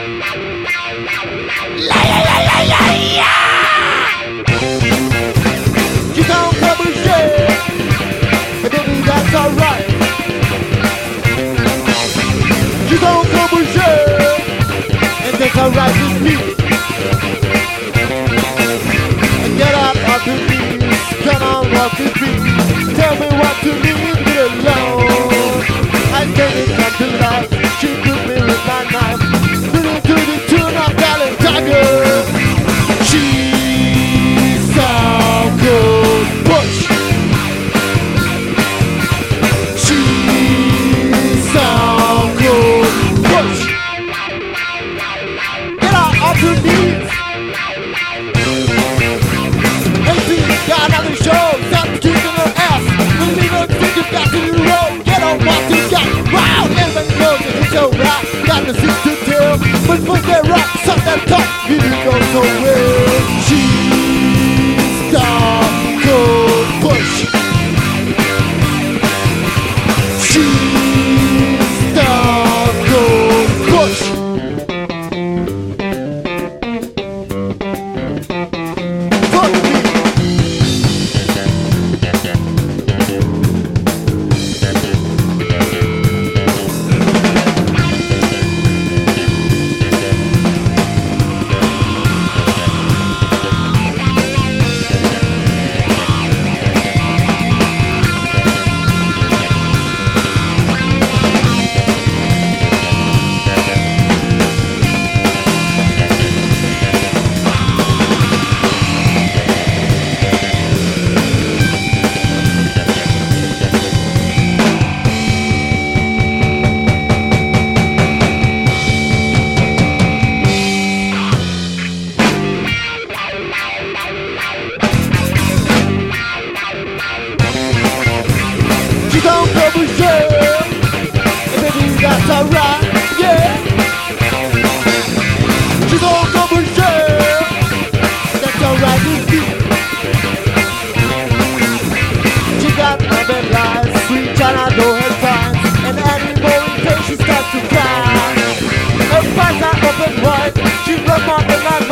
You don't and baby that's alright. You don't and that's alright with me. Get on. Tell me what you need, alone. I said it come to life, AP got another show, her ass. We don't think to the road, get on everybody knows it's your rock. Got the but put that car. A fire open wide, she broke my life.